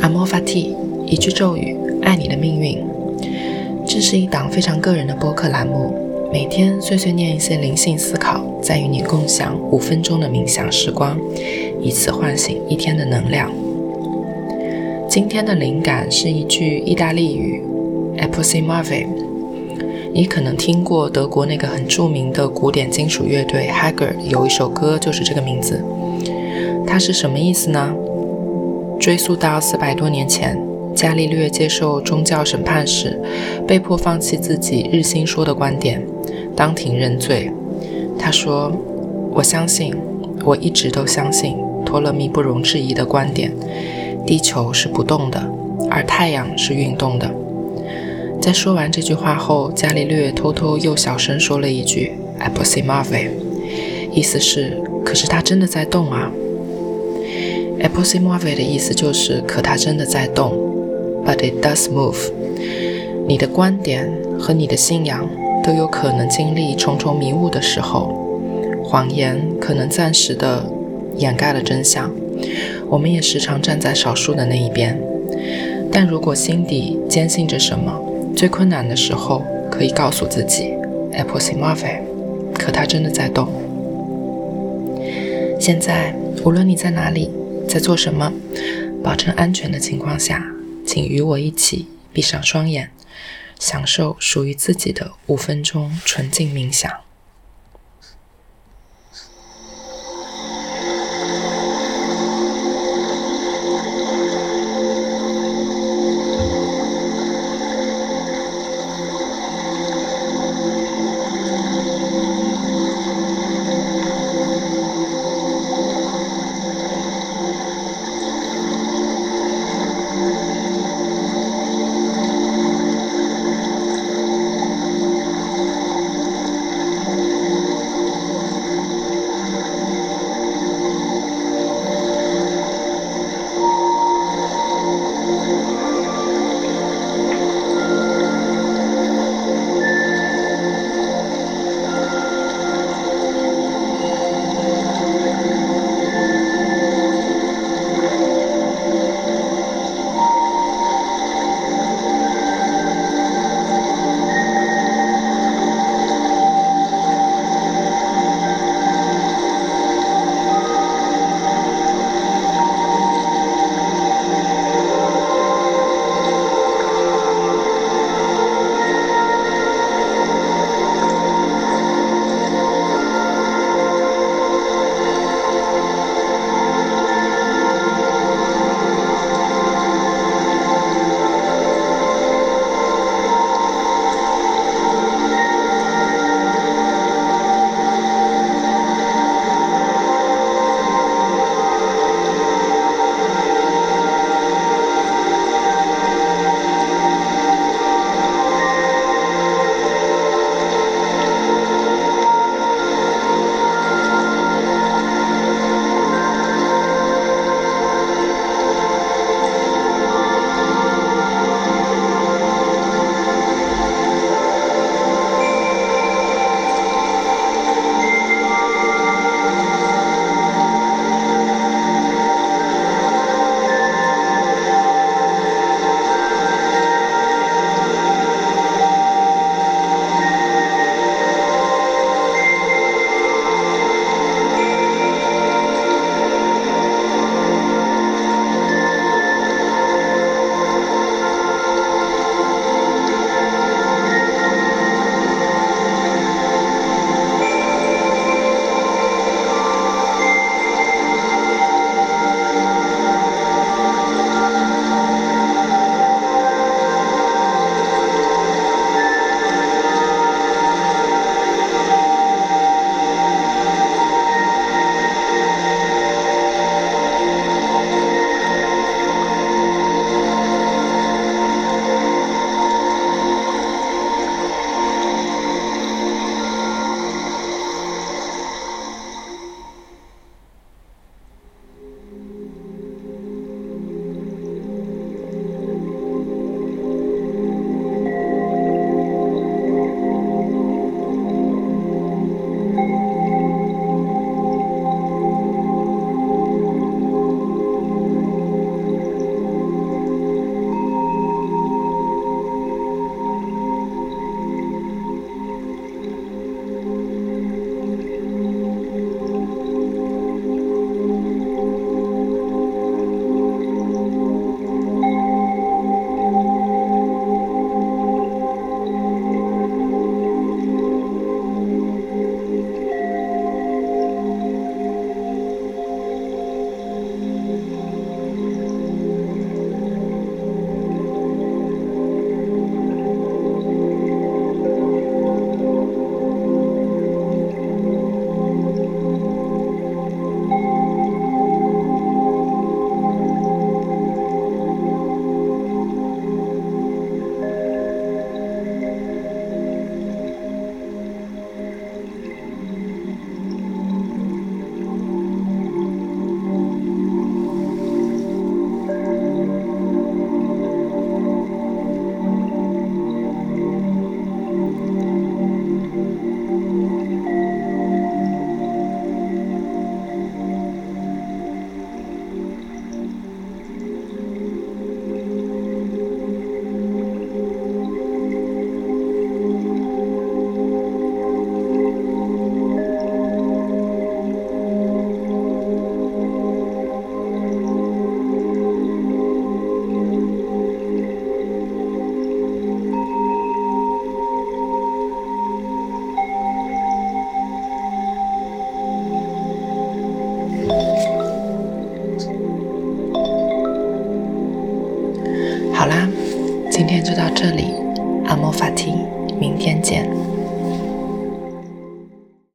阿莫法蒂，一句咒语，爱你的命运。这是一档非常个人的播客栏目，每天碎碎念一些灵性思考，再与你共享五分钟的冥想时光，以此唤醒一天的能量。今天的灵感是一句意大利语 a p o s i m a v e 你可能听过德国那个很著名的古典金属乐队 Hager 有一首歌就是这个名字。它是什么意思呢？追溯到四百多年前，伽利略接受宗教审判时，被迫放弃自己日心说的观点，当庭认罪。他说：“我相信，我一直都相信托勒密不容置疑的观点。”地球是不动的，而太阳是运动的。在说完这句话后，伽利略偷偷又小声说了一句 a p o s i m a v e 意思是：“可是它真的在动啊。A p o s i m o v e 的意思就是：可它真的在动，But it does move。你的观点和你的信仰都有可能经历重重迷雾的时候，谎言可能暂时的掩盖了真相。我们也时常站在少数的那一边，但如果心底坚信着什么，最困难的时候可以告诉自己 a p p l e s i m a v e 可它真的在动。现在，无论你在哪里，在做什么，保证安全的情况下，请与我一起闭上双眼，享受属于自己的五分钟纯净冥想。到这里，阿莫法提，明天见。